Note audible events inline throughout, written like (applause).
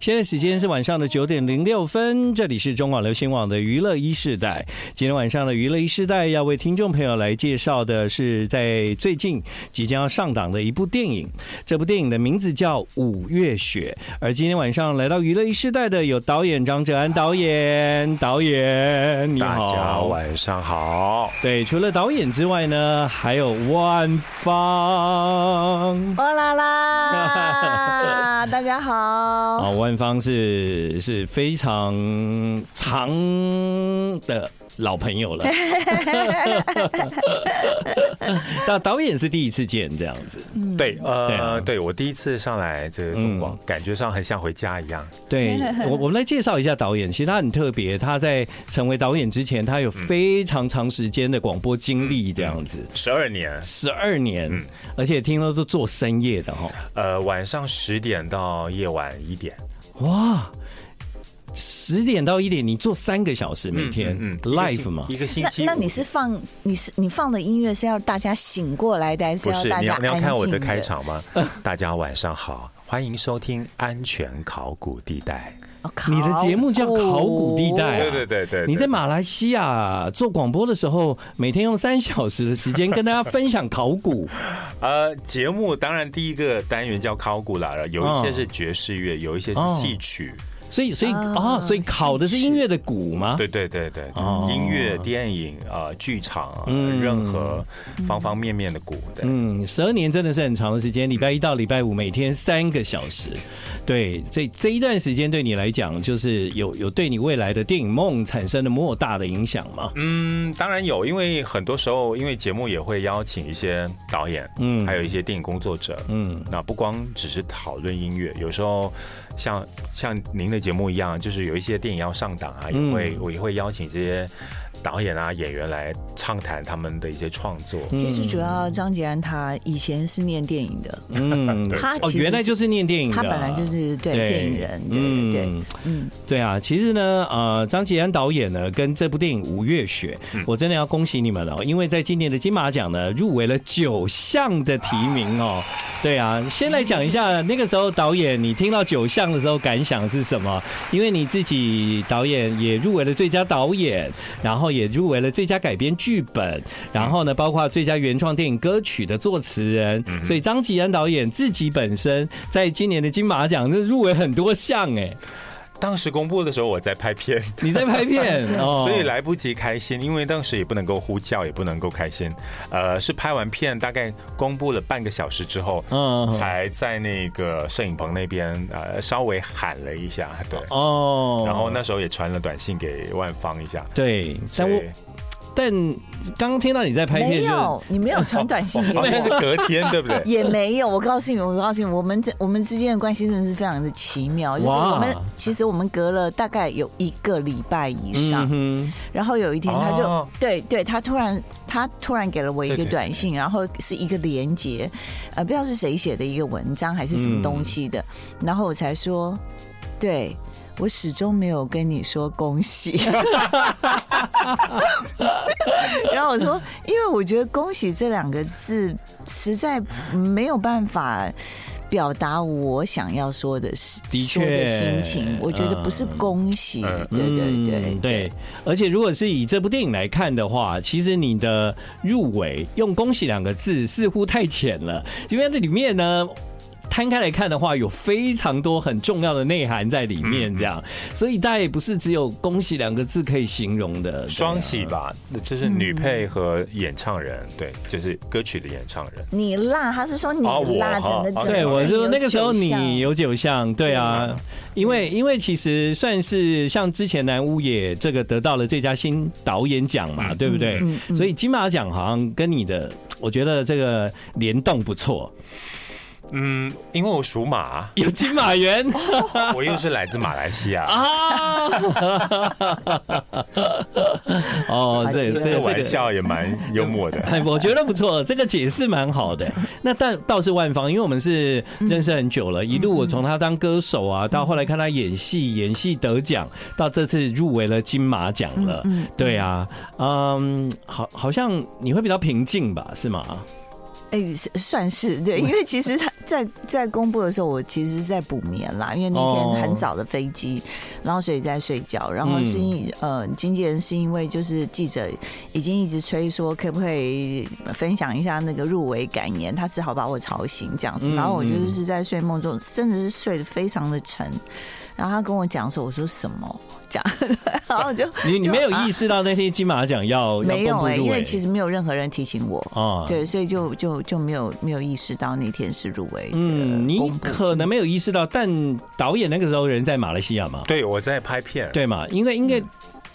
现在时间是晚上的九点零六分，这里是中广流行网的娱乐一世代。今天晚上的娱乐一世代要为听众朋友来介绍的是在最近即将要上档的一部电影，这部电影的名字叫《五月雪》。而今天晚上来到娱乐一世代的有导演张哲安导演，导演你好，大家晚上好。对，除了导演之外呢，还有万芳，哇 (laughs) 啦啦，大家好。啊，万芳是是非常长的老朋友了，(laughs) 那导演是第一次见这样子，对，呃，对我第一次上来这个中广，感觉上很像回家一样。对，我我们来介绍一下导演，其实他很特别，他在成为导演之前，他有非常长时间的广播经历，这样子，十二年，十二年，而且听说都做深夜的哈，呃，晚上十点到夜晚一点，哇。十点到一点，你做三个小时每天，嗯，live 嘛，一个星期。那那你是放你是你放的音乐是要大家醒过来的，还是要大家安静的？你要看我的开场吗？大家晚上好，欢迎收听安全考古地带。你的节目叫考古地带，对对对对。你在马来西亚做广播的时候，每天用三小时的时间跟大家分享考古。(laughs) 呃，节目当然第一个单元叫考古啦，有一些是爵士乐，有一些是戏曲。所以，所以啊，所以考的是音乐的鼓吗？对对对对，音乐、电影啊、剧场，任何方方面面的鼓。嗯，十二年真的是很长的时间，礼拜一到礼拜五每天三个小时。对，所以这一段时间对你来讲，就是有有对你未来的电影梦产生了莫大的影响吗？嗯，当然有，因为很多时候，因为节目也会邀请一些导演，嗯，还有一些电影工作者，嗯，那不光只是讨论音乐，有时候。像像您的节目一样，就是有一些电影要上档啊，也会我也会邀请这些。导演啊，演员来畅谈他们的一些创作。其实主要张杰安他以前是念电影的，嗯，他哦原来就是念电影的，他本来就是对电影人，对对嗯，对啊。其实呢，呃，张杰安导演呢，跟这部电影《五月雪》，我真的要恭喜你们了，因为在今年的金马奖呢，入围了九项的提名哦。对啊，先来讲一下那个时候导演，你听到九项的时候感想是什么？因为你自己导演也入围了最佳导演，然后。也入围了最佳改编剧本，然后呢，包括最佳原创电影歌曲的作词人。所以张吉安导演自己本身在今年的金马奖是入围很多项哎。当时公布的时候，我在拍片，(laughs) 你在拍片，(laughs) 所以来不及开心，因为当时也不能够呼叫，也不能够开心。呃，是拍完片大概公布了半个小时之后，嗯，才在那个摄影棚那边呃稍微喊了一下，对，哦，然后那时候也传了短信给万芳一下，对，但我。但刚刚听到你在拍片，没有，你没有传短信给我，那是隔天，对不对？(laughs) 也没有，我告诉你，我告诉你，我们这我们之间的关系真的是非常的奇妙，就是我们其实我们隔了大概有一个礼拜以上，然后有一天他就对对，他突然他突然给了我一个短信，然后是一个连接，呃，不知道是谁写的一个文章还是什么东西的，然后我才说，对。我始终没有跟你说恭喜，(laughs) 然后我说，因为我觉得“恭喜”这两个字实在没有办法表达我想要说的是说的心情。我觉得不是恭喜，对对对对。而且如果是以这部电影来看的话，其实你的入围用“恭喜”两个字似乎太浅了，因为这里面呢。摊开来看的话，有非常多很重要的内涵在里面，这样，所以大家也不是只有“恭喜”两个字可以形容的。双喜吧，就是女配和演唱人，对，就是歌曲的演唱人。你辣，他是说你辣，整个对，我是说那个时候你有九项，对啊，因为因为其实算是像之前南屋也这个得到了最佳新导演奖嘛，对不对？所以金马奖好像跟你的，我觉得这个联动不错。嗯，因为我属马，有金马缘，(laughs) 我又是来自马来西亚啊。(laughs) 哦，这这个玩笑也蛮幽默的，哎，我觉得不错，这个解释蛮好的。(laughs) 那但倒是万芳，因为我们是认识很久了，一路我从他当歌手啊，到后来看他演戏，演戏得奖，到这次入围了金马奖了。对啊，嗯，好，好像你会比较平静吧？是吗？哎，算是对，因为其实他在在公布的时候，我其实是在补眠啦，因为那天很早的飞机，然后所以在睡觉，然后是因呃经纪人是因为就是记者已经一直催说可不可以分享一下那个入围感言，他只好把我吵醒这样子，然后我就是在睡梦中真的是睡得非常的沉。然后他跟我讲说：“我说什么讲？(laughs) ”然后就 (laughs) 你你没有意识到那天金马奖要没有哎，因为其实没有任何人提醒我啊，对，所以就就就没有没有意识到那天是入围。嗯，你可能没有意识到，但导演那个时候人在马来西亚嘛？对，我在拍片，对嘛？因为应该。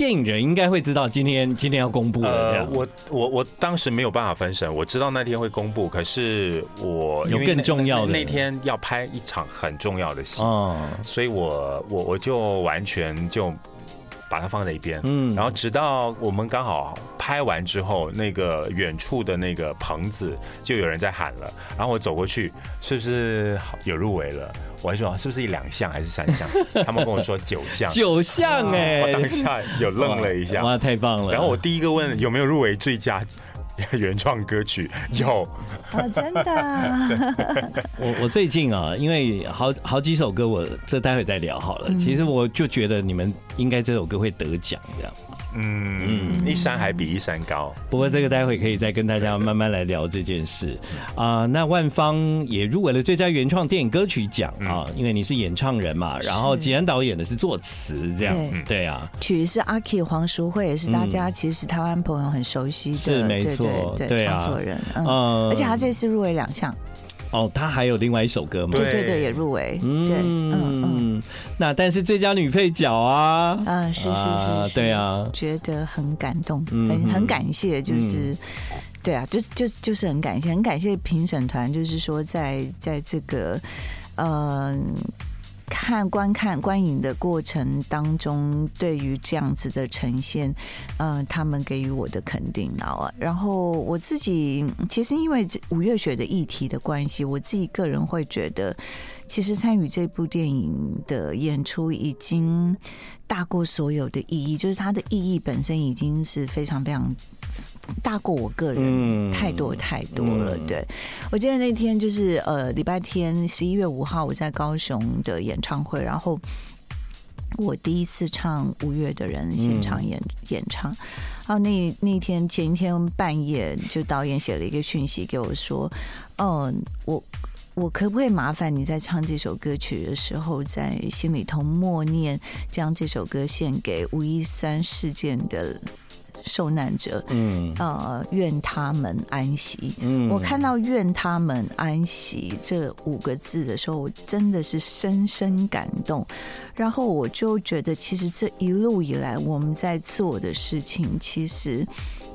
电影人应该会知道今天今天要公布了。呃，我我我当时没有办法分神，我知道那天会公布，可是我有更重要的那天要拍一场很重要的戏，哦，所以我我我就完全就把它放在一边，嗯，然后直到我们刚好拍完之后，那个远处的那个棚子就有人在喊了，然后我走过去，是不是有入围了？我还说是不是一两项还是三项？(laughs) 他们跟我说九项，九项 (laughs) 哎！我当下有愣了一下，哇，太棒了！然后我第一个问有没有入围最佳 (laughs) 原创歌曲，(laughs) 有，哦，真的。(laughs) 我我最近啊，因为好好几首歌，我这待会再聊好了。其实我就觉得你们应该这首歌会得奖这样。嗯，一山还比一山高。不过这个待会可以再跟大家慢慢来聊这件事啊、呃。那万芳也入围了最佳原创电影歌曲奖啊，因为你是演唱人嘛。然后吉安导演的是作词，这样对，对啊。曲是阿 K 黄淑慧，也是大家其实台湾朋友很熟悉的，是没错，对对创作人。嗯，而且他这次入围两项。哦，他还有另外一首歌吗？对对对，也入围。嗯嗯嗯。那但是最佳女配角啊，嗯，是是是是，对啊，觉得很感动，很很感谢，就是，对啊，就是就就是很感谢，很感谢评审团，就是说在在这个，嗯。看观看观影的过程当中，对于这样子的呈现，呃，他们给予我的肯定啊。然后我自己其实因为五月雪的议题的关系，我自己个人会觉得，其实参与这部电影的演出已经大过所有的意义，就是它的意义本身已经是非常非常。大过我个人太多太多了，对，我记得那天就是呃礼拜天十一月五号我在高雄的演唱会，然后我第一次唱五月的人现场演演唱，然后那那天前一天半夜就导演写了一个讯息给我说，嗯，我我可不可以麻烦你在唱这首歌曲的时候，在心里头默念，将这首歌献给五一三事件的。受难者，嗯，呃，愿他们安息。嗯，我看到“愿他们安息”这五个字的时候，我真的是深深感动。然后我就觉得，其实这一路以来我们在做的事情，其实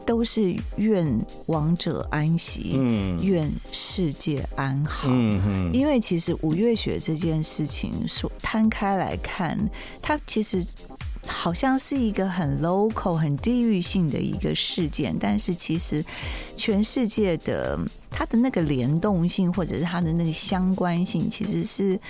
都是愿亡者安息，嗯，愿世界安好。嗯嗯，因为其实五月雪这件事情，说摊开来看，它其实。好像是一个很 local、很地域性的一个事件，但是其实全世界的它的那个联动性，或者是它的那个相关性，其实是。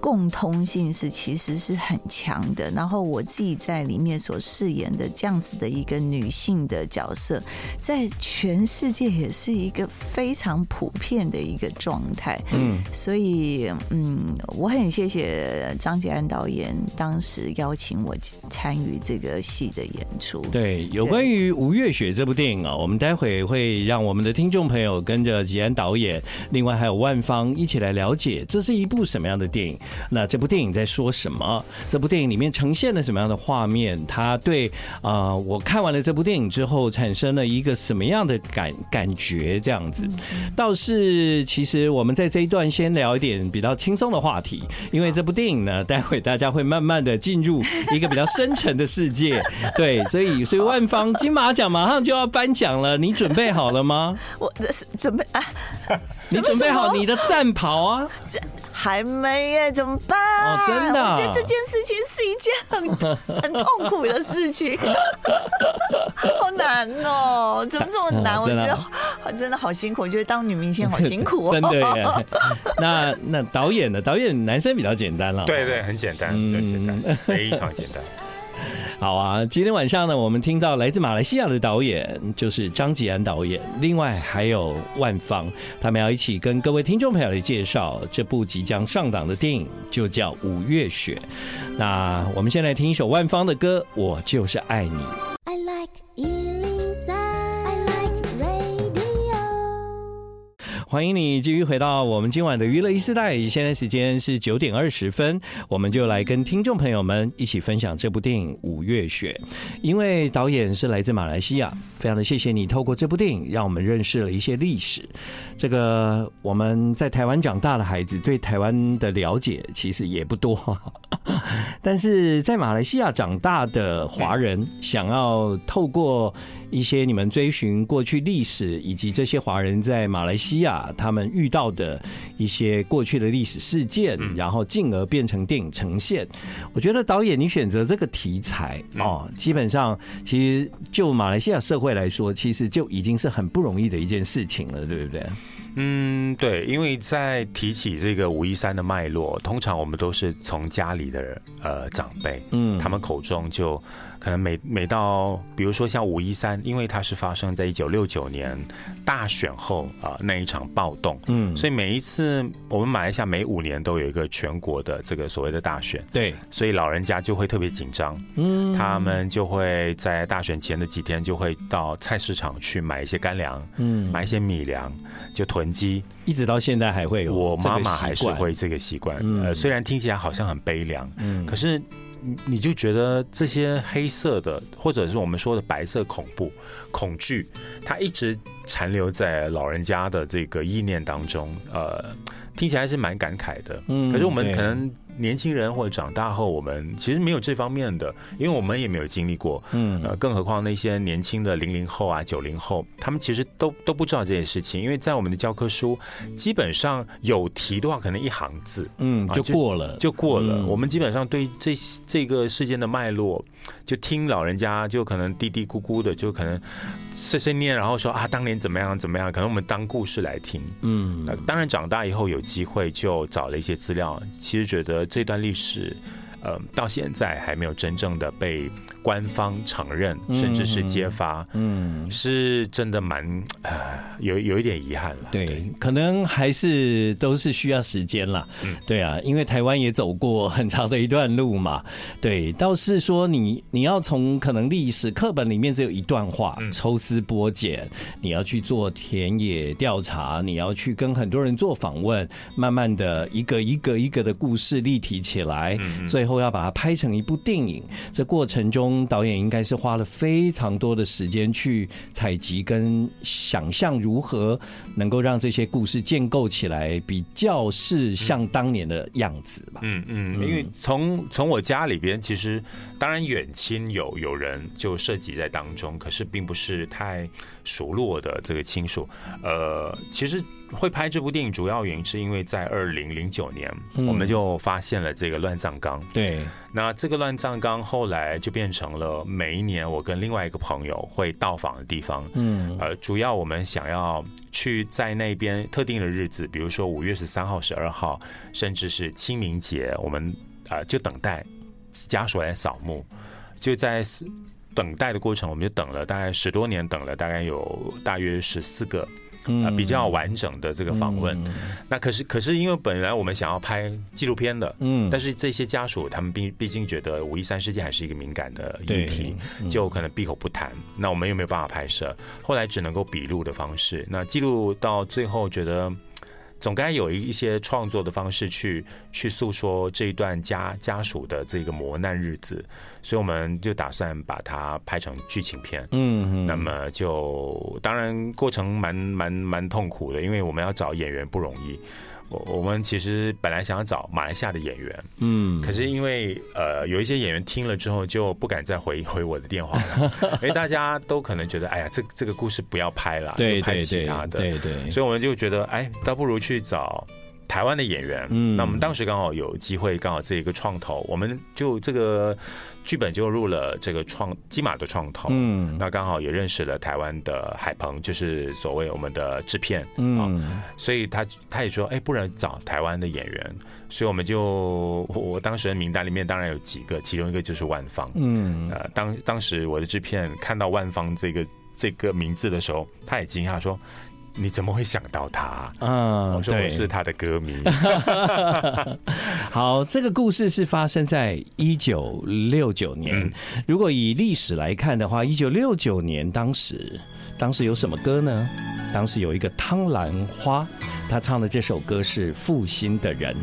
共通性是其实是很强的，然后我自己在里面所饰演的这样子的一个女性的角色，在全世界也是一个非常普遍的一个状态。嗯，所以嗯，我很谢谢张吉安导演当时邀请我参与这个戏的演出。对，有关于《吴月雪》这部电影啊，我们待会会让我们的听众朋友跟着吉安导演，另外还有万芳一起来了解这是一部什么样的电影。那这部电影在说什么？这部电影里面呈现了什么样的画面？它对啊、呃，我看完了这部电影之后，产生了一个什么样的感感觉？这样子，倒是其实我们在这一段先聊一点比较轻松的话题，因为这部电影呢，待会大家会慢慢的进入一个比较深沉的世界。对，所以所以万方金马奖马上就要颁奖了，你准备好了吗？我准备啊，你准备好你的战袍啊？这还没耶，怎么办？哦，真的，我觉得这件事情是一件很很痛苦的事情，(laughs) 好难哦，怎么这么难？哦、(laughs) 我觉得真的好辛苦，我觉得当女明星好辛苦哦。真的耶。(laughs) 那那导演呢？导演男生比较简单了，对对，很简单，很简单，非常简单。(laughs) 好啊，今天晚上呢，我们听到来自马来西亚的导演就是张吉安导演，另外还有万芳，他们要一起跟各位听众朋友来介绍这部即将上档的电影，就叫《五月雪》。那我们先来听一首万芳的歌，《我就是爱你》。欢迎你继续回到我们今晚的娱乐一世代，现在时间是九点二十分，我们就来跟听众朋友们一起分享这部电影《五月雪》。因为导演是来自马来西亚，非常的谢谢你透过这部电影让我们认识了一些历史。这个我们在台湾长大的孩子对台湾的了解其实也不多，(laughs) 但是在马来西亚长大的华人想要透过一些你们追寻过去历史，以及这些华人在马来西亚他们遇到的一些过去的历史事件，然后进而变成电影呈现。我觉得导演你选择这个题材哦，基本上其实就马来西亚社会来说，其实就已经是很不容易的一件事情了，对不对？嗯，对，因为在提起这个五一三的脉络，通常我们都是从家里的呃长辈，嗯，他们口中就。可能每每到，比如说像五一三，因为它是发生在一九六九年大选后啊、呃、那一场暴动，嗯，所以每一次我们马来西亚每五年都有一个全国的这个所谓的大选，对，所以老人家就会特别紧张，嗯，他们就会在大选前的几天就会到菜市场去买一些干粮，嗯，买一些米粮就囤积，一直到现在还会有，我妈妈还是会这个习惯，嗯、呃，虽然听起来好像很悲凉，嗯，可是。你就觉得这些黑色的，或者是我们说的白色恐怖、恐惧，它一直残留在老人家的这个意念当中，呃。听起来是蛮感慨的，嗯，可是我们可能年轻人或者长大后，我们其实没有这方面的，因为我们也没有经历过，嗯，呃，更何况那些年轻的零零后啊、九零后，他们其实都都不知道这件事情，因为在我们的教科书基本上有提的话，可能一行字，嗯，就过了，就过了。我们基本上对这这个事件的脉络，就听老人家就可能嘀嘀咕咕的，就可能碎碎念，然后说啊，当年怎么样怎么样，可能我们当故事来听，嗯，那当然长大以后有。机会就找了一些资料，其实觉得这段历史，呃，到现在还没有真正的被。官方承认，甚至是揭发，嗯，是真的蛮呃，有有一点遗憾了。对，对，可能还是都是需要时间啦。嗯，对啊，因为台湾也走过很长的一段路嘛。对，倒是说你你要从可能历史课本里面只有一段话，抽丝剥茧，你要去做田野调查，你要去跟很多人做访问，慢慢的一个一个一个的故事立体起来，最后要把它拍成一部电影。这过程中。导演应该是花了非常多的时间去采集跟想象如何能够让这些故事建构起来，比较是像当年的样子吧。嗯嗯，因为从从我家里边，其实当然远亲有有人就涉及在当中，可是并不是太熟络的这个亲属。呃，其实。会拍这部电影主要原因是因为在二零零九年，我们就发现了这个乱葬岗。对，那这个乱葬岗后来就变成了每一年我跟另外一个朋友会到访的地方。嗯，呃，主要我们想要去在那边特定的日子，比如说五月十三号、十二号，甚至是清明节，我们啊就等待家属来扫墓。就在等待的过程，我们就等了大概十多年，等了大概有大约十四个。啊，比较完整的这个访问，嗯、那可是可是因为本来我们想要拍纪录片的，嗯，但是这些家属他们毕毕竟觉得五一三事件还是一个敏感的议题，嗯、就可能闭口不谈。那我们又没有办法拍摄，后来只能够笔录的方式。那记录到最后，觉得。总该有一一些创作的方式去去诉说这一段家家属的这个磨难日子，所以我们就打算把它拍成剧情片。嗯，那么就当然过程蛮蛮蛮痛苦的，因为我们要找演员不容易。我我们其实本来想要找马来西亚的演员，嗯，可是因为呃有一些演员听了之后就不敢再回回我的电话了，因 (laughs) 为大家都可能觉得哎呀这这个故事不要拍了，就拍其他的，对对，所以我们就觉得哎倒不如去找台湾的演员。嗯，那我们当时刚好有机会，刚好这一个创投，我们就这个剧本就入了这个创金马的创投。嗯，那刚好也认识了台湾的海鹏，就是所谓我们的制片。嗯，所以他他也说，哎，不然找台湾的演员。所以我们就我当时的名单里面当然有几个，其中一个就是万方。嗯，呃，当当时我的制片看到万方这个这个名字的时候，他也惊讶说。你怎么会想到他？嗯，我说我是他的歌迷。(laughs) 好，这个故事是发生在一九六九年。如果以历史来看的话，一九六九年当时，当时有什么歌呢？当时有一个汤兰花，他唱的这首歌是《负心的人》。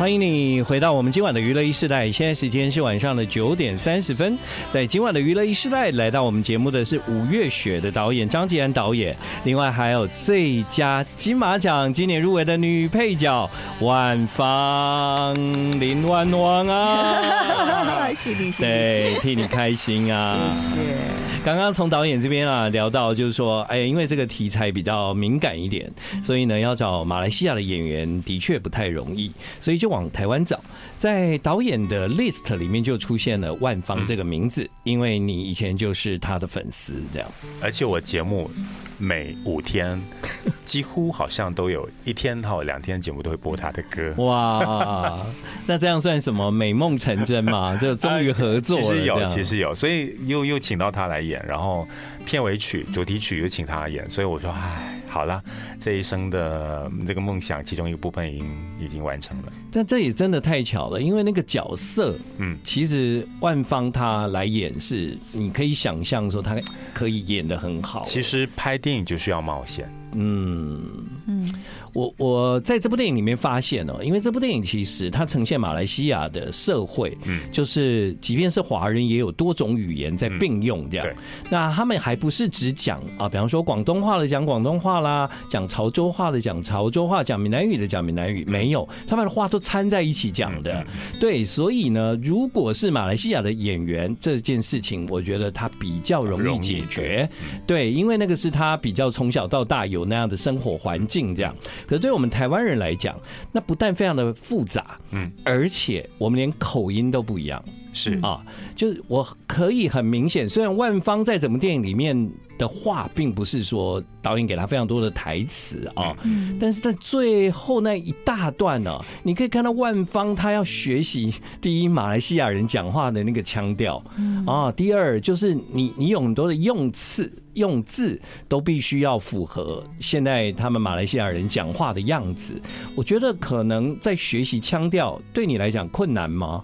欢迎你回到我们今晚的娱乐一世代，现在时间是晚上的九点三十分。在今晚的娱乐一世代，来到我们节目的是五月雪的导演张吉安导演，另外还有最佳金马奖今年入围的女配角万芳林万芳啊，(laughs) 谢谢，对，替你开心啊，谢谢。刚刚从导演这边啊聊到，就是说，哎，因为这个题材比较敏感一点，所以呢，要找马来西亚的演员的确不太容易，所以就。往台湾找，在导演的 list 里面就出现了万芳这个名字，因为你以前就是他的粉丝，这样。而且我节目每五天，(laughs) 几乎好像都有一天或两天节目都会播他的歌。哇，那这样算什么美梦成真吗？(laughs) 就终于合作了。其实有，其实有，所以又又请到他来演，然后片尾曲、主题曲又请他来演，所以我说，唉。好了，这一生的这个梦想，其中一个部分已经已经完成了。但这也真的太巧了，因为那个角色，嗯，其实万芳他来演是，你可以想象说他可以演得很好。其实拍电影就需要冒险。嗯嗯，我我在这部电影里面发现哦，因为这部电影其实它呈现马来西亚的社会，嗯，就是即便是华人也有多种语言在并用这样。对，那他们还不是只讲啊，比方说广东话的讲广东话啦，讲潮州话的讲潮州话，讲闽南语的讲闽南语，没有，他们的话都掺在一起讲的。对，所以呢，如果是马来西亚的演员，这件事情我觉得他比较容易解决。对，因为那个是他比较从小到大有。有那样的生活环境，这样，可是对我们台湾人来讲，那不但非常的复杂，嗯，而且我们连口音都不一样，是。啊，就是我可以很明显，虽然万芳在整部电影里面的话，并不是说导演给他非常多的台词啊，但是在最后那一大段呢，你可以看到万芳他要学习第一马来西亚人讲话的那个腔调，啊，第二就是你你有很多的用词。用字都必须要符合现在他们马来西亚人讲话的样子，我觉得可能在学习腔调对你来讲困难吗？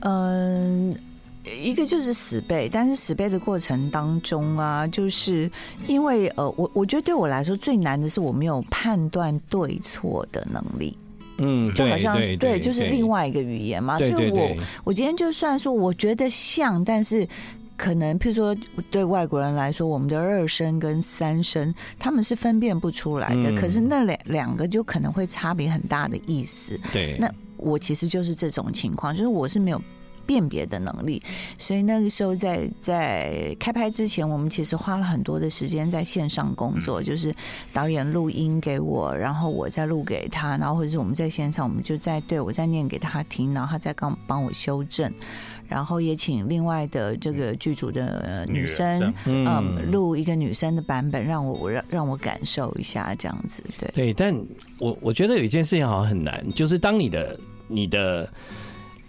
嗯，一个就是死背，但是死背的过程当中啊，就是因为呃，我我觉得对我来说最难的是我没有判断对错的能力。嗯，就好像对，就是另外一个语言嘛，所以我我今天就算说我觉得像，但是。可能，譬如说，对外国人来说，我们的二声跟三声，他们是分辨不出来的。可是那两两个就可能会差别很大的意思。对，那我其实就是这种情况，就是我是没有辨别的能力。所以那个时候在在开拍之前，我们其实花了很多的时间在线上工作，就是导演录音给我，然后我再录给他，然后或者是我们在线上，我们就在对我在念给他听，然后他再刚帮我修正。然后也请另外的这个剧组的女生，嗯，录一个女生的版本，让我让让我感受一下这样子，对对。但我我觉得有一件事情好像很难，就是当你的你的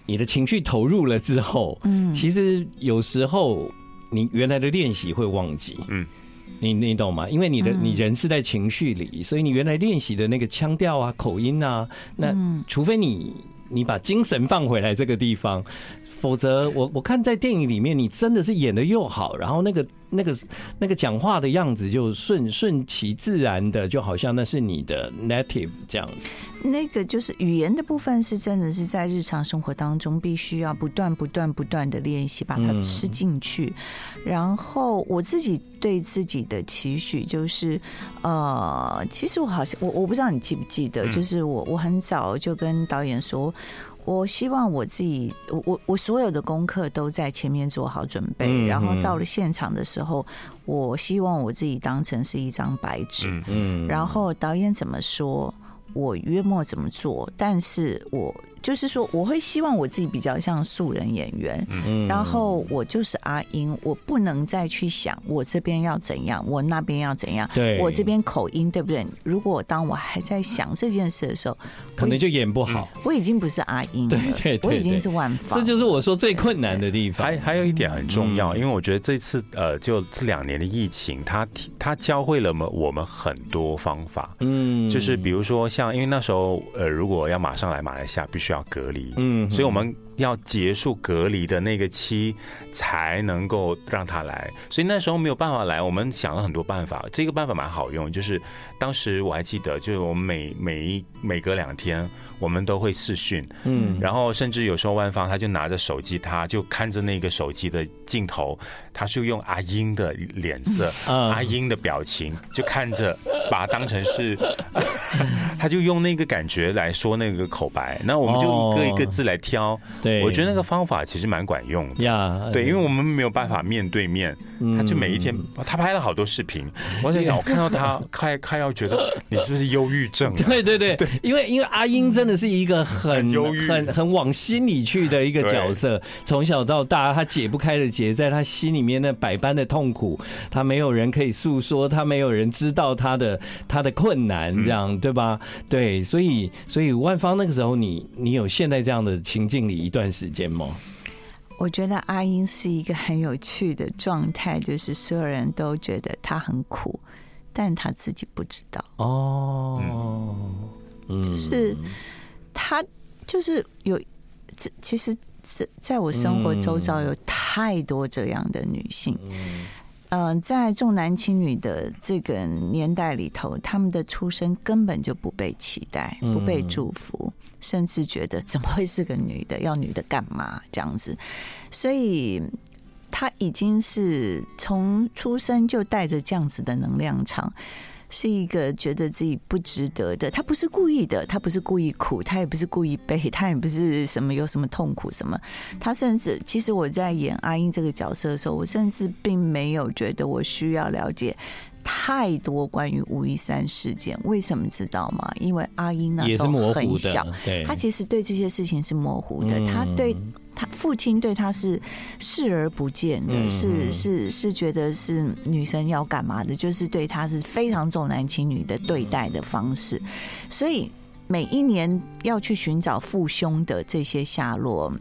你的情绪投入了之后，嗯，其实有时候你原来的练习会忘记，嗯，你你懂吗？因为你的你人是在情绪里，所以你原来练习的那个腔调啊、口音啊，那除非你你把精神放回来这个地方。否则，我我看在电影里面，你真的是演的又好，然后那个那个那个讲话的样子就顺顺其自然的，就好像那是你的 native 这样子。那个就是语言的部分，是真的是在日常生活当中必须要不断不断不断的练习，把它吃进去。然后我自己对自己的期许就是，呃，其实我好像我我不知道你记不记得，就是我我很早就跟导演说。我希望我自己，我我我所有的功课都在前面做好准备，然后到了现场的时候，我希望我自己当成是一张白纸，嗯，然后导演怎么说，我约莫怎么做，但是我。就是说，我会希望我自己比较像素人演员，嗯，然后我就是阿英，我不能再去想我这边要怎样，我那边要怎样，对，我这边口音对不对？如果当我还在想这件事的时候，可能就演不好。我已经不是阿英了，对对对，我已经是万芳。这就是我说最困难的地方。还还有一点很重要，因为我觉得这次呃，就这两年的疫情，它它教会了我们我们很多方法，嗯，就是比如说像，因为那时候呃，如果要马上来马来西亚，必须要隔离，嗯，所以我们要结束隔离的那个期才能够让他来，所以那时候没有办法来，我们想了很多办法，这个办法蛮好用，就是当时我还记得，就是我们每每一每隔两天。我们都会视讯，嗯，然后甚至有时候万芳他就拿着手机，他就看着那个手机的镜头，他就用阿英的脸色、阿英的表情，就看着，把它当成是，(laughs) 他就用那个感觉来说那个口白，那我们就一个一个字来挑。对，我觉得那个方法其实蛮管用的呀。对，因为我们没有办法面对面，他就每一天他拍了好多视频，我在想，(laughs) 我看到他快快要觉得你是不是忧郁症？对对 (laughs) 对，因为因为阿英真。真的是一个很很很往心里去的一个角色，从小到大他解不开的结，在他心里面那百般的痛苦，他没有人可以诉说，他没有人知道他的他的困难，这样对吧？对，所以所以万芳那个时候，你你有现在这样的情境里一段时间吗？我觉得阿英是一个很有趣的状态，就是所有人都觉得他很苦，但他自己不知道哦，嗯就是。他就是有，这其实是在我生活周遭有太多这样的女性。嗯，在重男轻女的这个年代里头，他们的出生根本就不被期待，不被祝福，甚至觉得怎么会是个女的？要女的干嘛？这样子，所以他已经是从出生就带着这样子的能量场。是一个觉得自己不值得的，他不是故意的，他不是故意苦，他也不是故意悲，他也不是什么有什么痛苦什么，他甚至其实我在演阿英这个角色的时候，我甚至并没有觉得我需要了解太多关于五一三事件。为什么知道吗？因为阿英那时候很小，他其实对这些事情是模糊的，他对。他父亲对他是视而不见的，是是是觉得是女生要干嘛的，就是对他是非常重男轻女的对待的方式，所以每一年要去寻找父兄的这些下落，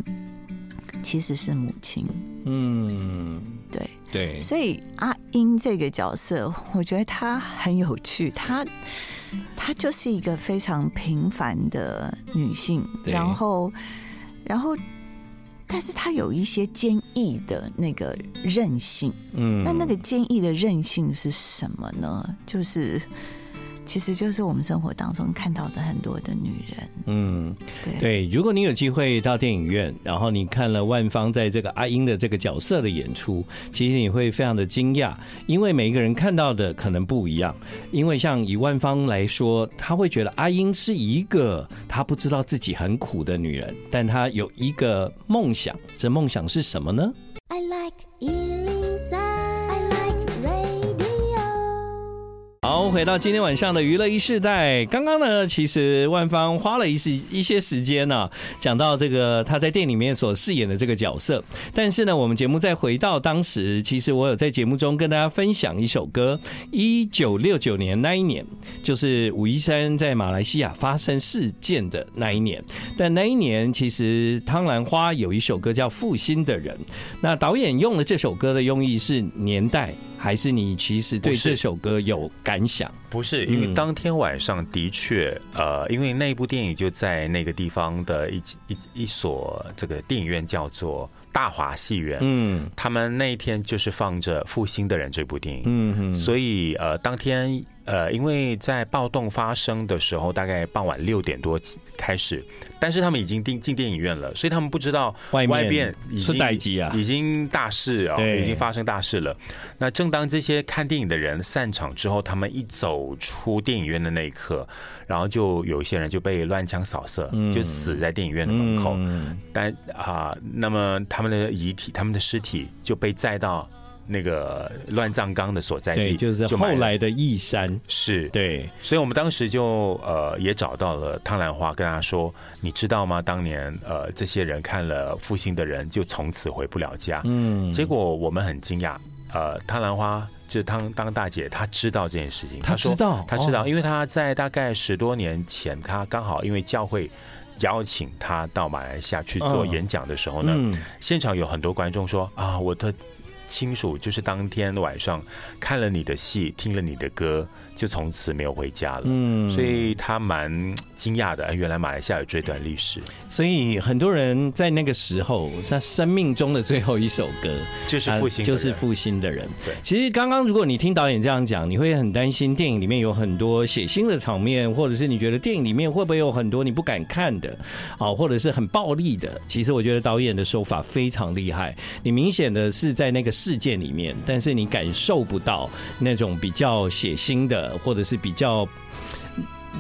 其实是母亲。嗯，对。对，所以阿英这个角色，我觉得她很有趣，她她就是一个非常平凡的女性，然后然后。但是他有一些坚毅的那个韧性，嗯，那那个坚毅的韧性是什么呢？就是。其实就是我们生活当中看到的很多的女人，嗯，对对。如果你有机会到电影院，然后你看了万芳在这个阿英的这个角色的演出，其实你会非常的惊讶，因为每一个人看到的可能不一样。因为像以万芳来说，她会觉得阿英是一个她不知道自己很苦的女人，但她有一个梦想，这梦想是什么呢？I like 好，回到今天晚上的娱乐一世代。刚刚呢，其实万芳花了一些一些时间呢，讲到这个他在电影里面所饰演的这个角色。但是呢，我们节目再回到当时，其实我有在节目中跟大家分享一首歌。一九六九年那一年，就是武夷山在马来西亚发生事件的那一年。但那一年，其实汤兰花有一首歌叫《负心的人》。那导演用了这首歌的用意是年代。还是你其实对这首歌有感想？不是，因为当天晚上的确，呃，因为那部电影就在那个地方的一一一所这个电影院叫做大华戏院，嗯，他们那一天就是放着《负心的人》这部电影，嗯，所以呃，当天呃，因为在暴动发生的时候，大概傍晚六点多开始，但是他们已经进进电影院了，所以他们不知道外面已经已经大事啊，已经发生大事了。那正当这些看电影的人散场之后，他们一走出电影院的那一刻，然后就有一些人就被乱枪扫射，就死在电影院的门口。但啊，那么他们的遗体、他们的尸体就被载到。那个乱葬岗的所在地，就是后来的义山，是。对，所以我们当时就呃也找到了汤兰花，跟他说：“你知道吗？当年呃这些人看了复兴的人，就从此回不了家。”嗯，结果我们很惊讶，呃，汤兰花就是汤当大姐，她知道这件事情，她知道，她知道，因为她在大概十多年前，她刚好因为教会邀请她到马来西亚去做演讲的时候呢，现场有很多观众说：“啊，我的。”亲属就是当天晚上看了你的戏，听了你的歌。就从此没有回家了，嗯，所以他蛮惊讶的。原来马来西亚有这段历史，所以很多人在那个时候，在生命中的最后一首歌就是复兴，就是复兴的人。对，其实刚刚如果你听导演这样讲，你会很担心电影里面有很多血腥的场面，或者是你觉得电影里面会不会有很多你不敢看的啊，或者是很暴力的。其实我觉得导演的手法非常厉害，你明显的是在那个事件里面，但是你感受不到那种比较血腥的。或者是比较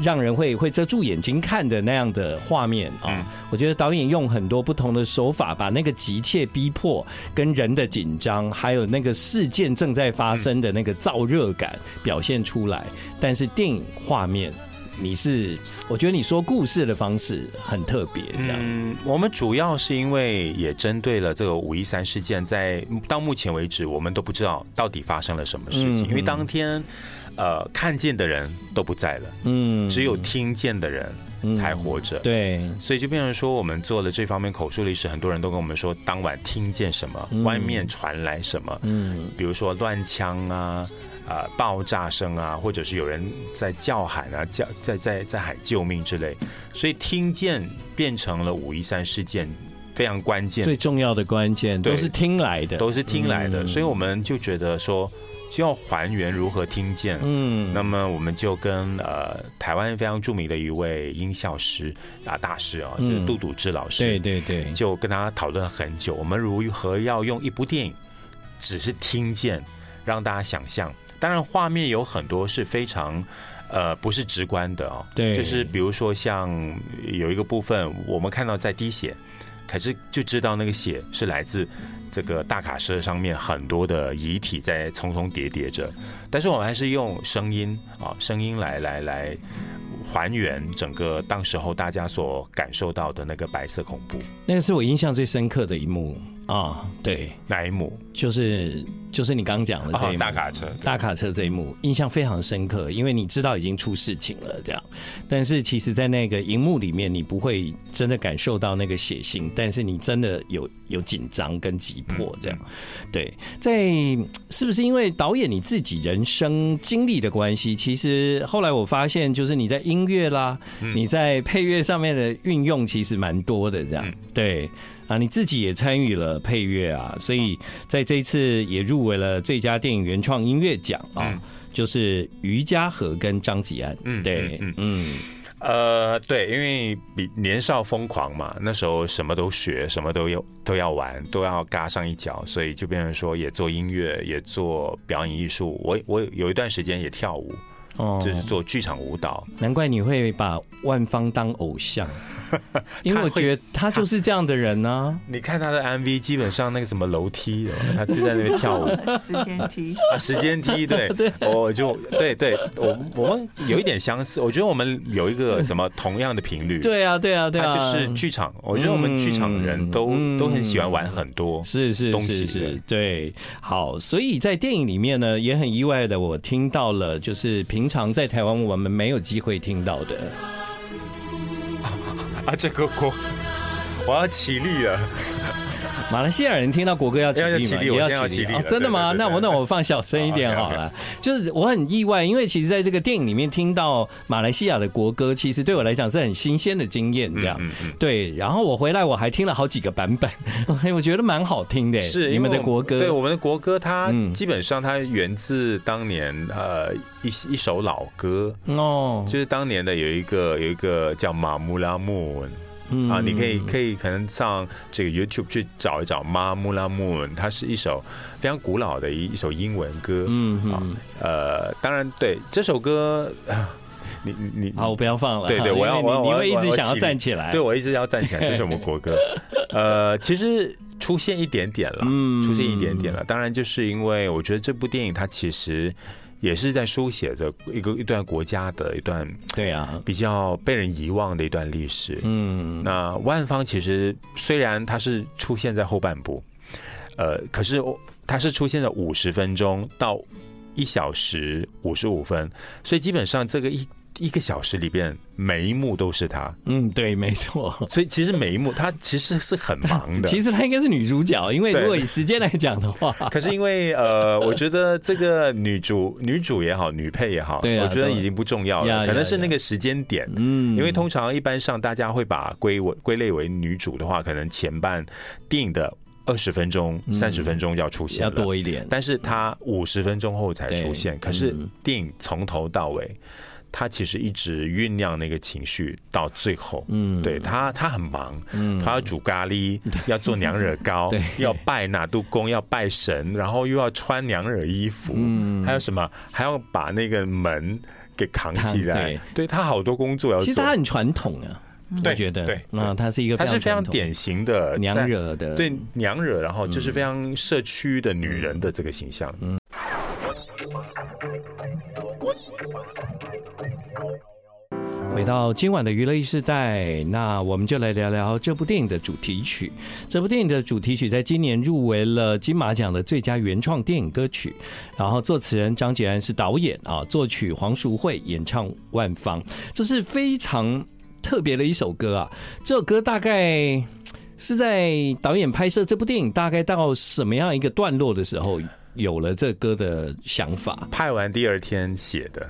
让人会会遮住眼睛看的那样的画面啊，我觉得导演用很多不同的手法，把那个急切逼迫、跟人的紧张，还有那个事件正在发生的那个燥热感表现出来。但是电影画面，你是我觉得你说故事的方式很特别。嗯，我们主要是因为也针对了这个五一三事件，在到目前为止，我们都不知道到底发生了什么事情，因为当天。呃，看见的人都不在了，嗯，只有听见的人才活着，对，所以就变成说，我们做了这方面口述历史，很多人都跟我们说，当晚听见什么，外面传来什么，嗯，比如说乱枪啊，啊，爆炸声啊，或者是有人在叫喊啊，叫在在在喊救命之类，所以听见变成了五一三事件非常关键、最重要的关键，都是听来的，都是听来的，所以我们就觉得说。就要还原如何听见，嗯，那么我们就跟呃台湾非常著名的一位音效师啊大师啊，就是杜笃之老师，对对对，就跟他讨论很久，我们如何要用一部电影只是听见让大家想象，当然画面有很多是非常呃不是直观的哦，对，就是比如说像有一个部分我们看到在滴血，可是就知道那个血是来自。这个大卡车上面很多的遗体在重重叠叠着，但是我们还是用声音啊，声音来来来还原整个当时候大家所感受到的那个白色恐怖。那个是我印象最深刻的一幕啊，对，那一幕？就是。就是你刚刚讲的这一幕，大卡车，大卡车这一幕印象非常深刻，因为你知道已经出事情了，这样。但是其实，在那个荧幕里面，你不会真的感受到那个血腥，但是你真的有有紧张跟急迫，这样。对，在是不是因为导演你自己人生经历的关系？其实后来我发现，就是你在音乐啦，你在配乐上面的运用其实蛮多的，这样。对。啊，你自己也参与了配乐啊，所以在这一次也入围了最佳电影原创音乐奖啊，就是于嘉禾跟张吉安，嗯，对，嗯嗯，呃，对，因为比年少疯狂嘛，那时候什么都学，什么都有都要玩，都要嘎上一脚，所以就变成说也做音乐，也做表演艺术，我我有一段时间也跳舞。哦，就是做剧场舞蹈，(laughs) 难怪你会把万芳当偶像，(laughs) 因为我觉得他就是这样的人呢、啊。(laughs) 你看他的 MV，基本上那个什么楼梯的，他就在那边跳舞，时间梯。啊，时间梯，对，我就对对，我我们有一点相似，我觉得我们有一个什么同样的频率，对啊，对啊，对啊，就是剧场，我觉得我们剧场人都、嗯、都很喜欢玩很多，是是是是，对，好，所以在电影里面呢，也很意外的，我听到了就是平。平常在台湾我们没有机会听到的。(laughs) 啊，这个锅我要起立了。马来西亚人听到国歌要起立吗？也要起立。真的吗？那我那我放小声一点好了。就是我很意外，因为其实在这个电影里面听到马来西亚的国歌，其实对我来讲是很新鲜的经验。这样，对。然后我回来我还听了好几个版本，(laughs) 我觉得蛮好听的。是你们的国歌，对我们的国歌，它基本上它源自当年呃一一首老歌哦，就是当年的有一个有一个叫马木拉木。啊，你可以可以可能上这个 YouTube 去找一找《Mamula Moon》，它是一首非常古老的一一首英文歌。嗯、啊，呃，当然对这首歌，你你好，我不要放了。对对，我要我你会一直想要站起来。对，我一直要站起来，这是我们国歌。呃，其实出现一点点了，嗯，出现一点点了。当然，就是因为我觉得这部电影它其实。也是在书写着一个一段国家的一段，对啊，比较被人遗忘的一段历史。嗯，那万方其实虽然它是出现在后半部，呃，可是它是出现了五十分钟到一小时五十五分，所以基本上这个一。一个小时里边每一幕都是她，嗯，对，没错。所以其实每一幕她其实是很忙的。(laughs) 其实她应该是女主角，因为如果以时间来讲的话，(laughs) (laughs) 可是因为呃，我觉得这个女主女主也好，女配也好，对啊，我觉得已经不重要了，可能是那个时间点。嗯，因为通常一般上大家会把归为归类为女主的话，可能前半电影的二十分钟、三十分钟要出现，要多一点。但是她五十分钟后才出现，可是电影从头到尾。他其实一直酝酿那个情绪到最后，嗯，对他，他很忙，嗯，他要煮咖喱，要做娘惹糕，(laughs) 对，要拜哪度公，要拜神，然后又要穿娘惹衣服，嗯，还有什么，还要把那个门给扛起来，对，对他好多工作要做。其实他很传统啊，我觉得，对，那他是一个，他是非常典型的娘惹的，对娘惹，然后就是非常社区的女人的这个形象，嗯。回到今晚的娱乐一世代，那我们就来聊聊这部电影的主题曲。这部电影的主题曲在今年入围了金马奖的最佳原创电影歌曲。然后作词人张杰安是导演啊，作曲黄淑慧，演唱万芳。这是非常特别的一首歌啊！这首歌大概是在导演拍摄这部电影大概到什么样一个段落的时候有了这歌的想法？拍完第二天写的。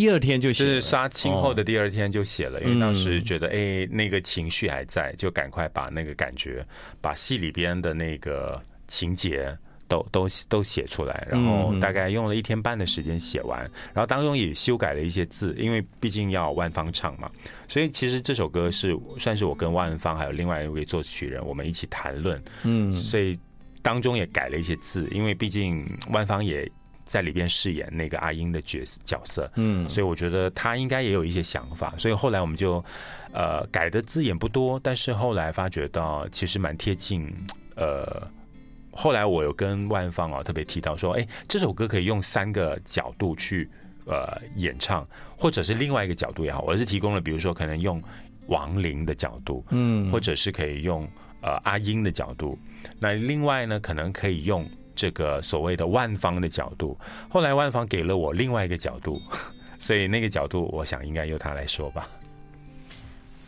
第二天就写，是杀青后的第二天就写了，哦、因为当时觉得哎、欸，那个情绪还在，就赶快把那个感觉，把戏里边的那个情节都都都写出来，然后大概用了一天半的时间写完，然后当中也修改了一些字，因为毕竟要万芳唱嘛，所以其实这首歌是算是我跟万芳还有另外一位作曲人我们一起谈论，嗯，所以当中也改了一些字，因为毕竟万芳也。在里边饰演那个阿英的角角色，嗯，所以我觉得他应该也有一些想法，所以后来我们就，呃，改的字眼不多，但是后来发觉到其实蛮贴近，呃，后来我有跟万芳啊特别提到说，哎，这首歌可以用三个角度去呃演唱，或者是另外一个角度也好，我是提供了，比如说可能用王林的角度，嗯，或者是可以用呃阿英的角度，那另外呢可能可以用。这个所谓的万方的角度，后来万方给了我另外一个角度，(laughs) 所以那个角度，我想应该由他来说吧。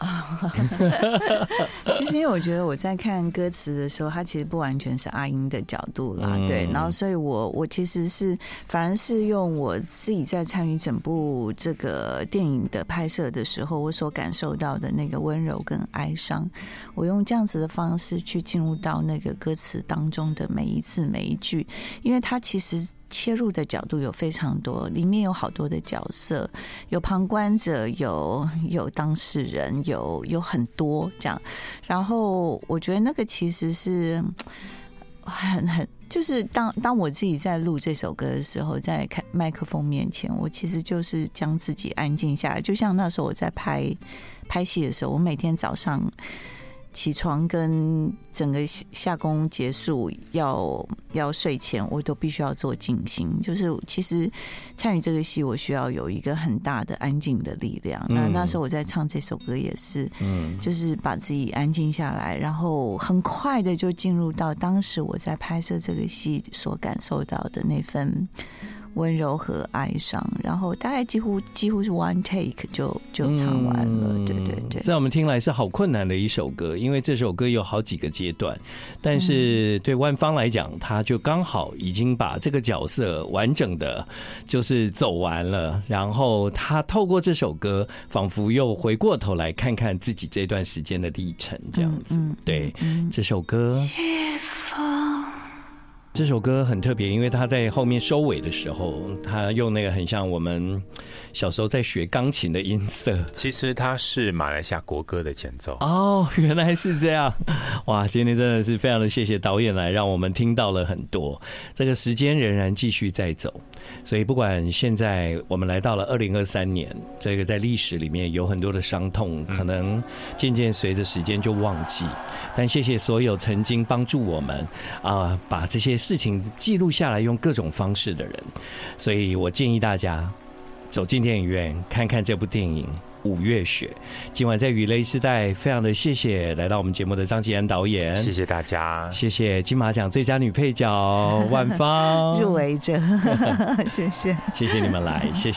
(laughs) 其实，因为我觉得我在看歌词的时候，它其实不完全是阿英的角度啦，对。然后，所以我我其实是反而是用我自己在参与整部这个电影的拍摄的时候，我所感受到的那个温柔跟哀伤，我用这样子的方式去进入到那个歌词当中的每一字每一句，因为它其实。切入的角度有非常多，里面有好多的角色，有旁观者，有有当事人，有有很多这样。然后我觉得那个其实是很很，就是当当我自己在录这首歌的时候，在开麦克风面前，我其实就是将自己安静下来，就像那时候我在拍拍戏的时候，我每天早上。起床跟整个下工结束要要睡前，我都必须要做静心。就是其实参与这个戏，我需要有一个很大的安静的力量。那那时候我在唱这首歌也是，嗯，就是把自己安静下来，然后很快的就进入到当时我在拍摄这个戏所感受到的那份温柔和哀伤。然后大概几乎几乎是 one take 就就唱完了。对对对。在我们听来是好困难的一首歌，因为这首歌有好几个阶段，但是对万芳来讲，他就刚好已经把这个角色完整的，就是走完了。然后他透过这首歌，仿佛又回过头来看看自己这段时间的历程，这样子。对，这首歌。这首歌很特别，因为他在后面收尾的时候，他用那个很像我们小时候在学钢琴的音色。其实它是马来西亚国歌的前奏。哦，原来是这样！哇，今天真的是非常的谢谢导演来让我们听到了很多。这个时间仍然继续在走，所以不管现在我们来到了二零二三年，这个在历史里面有很多的伤痛，可能渐渐随着时间就忘记。但谢谢所有曾经帮助我们啊，把这些。事情记录下来，用各种方式的人，所以我建议大家走进电影院看看这部电影《五月雪》。今晚在雨雷时代，非常的谢谢来到我们节目的张吉安导演，谢谢大家，谢谢金马奖最佳女配角万芳。(laughs) 入围者，(laughs) 谢谢，谢谢你们来，谢谢。